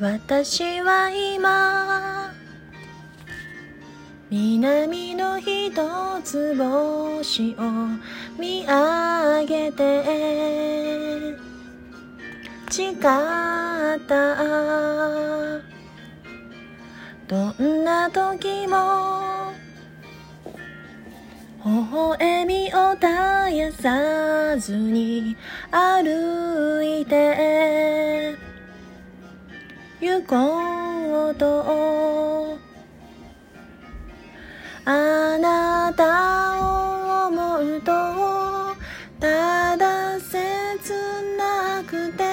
私は今南の一つ星を見上げて誓った。どんな時も微笑みを絶やさずに歩いて。ことあなたを思うとただ切なくて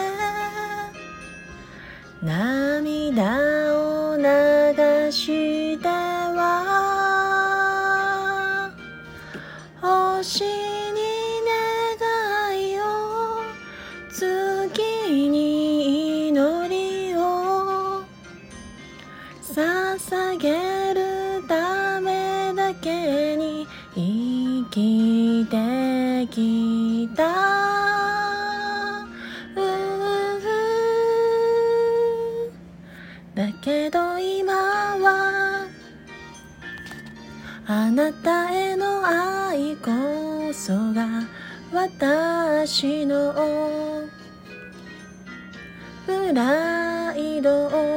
涙を流しては星捧げるためだけに生きてきた。だけど今はあなたへの愛こそが私の。プライド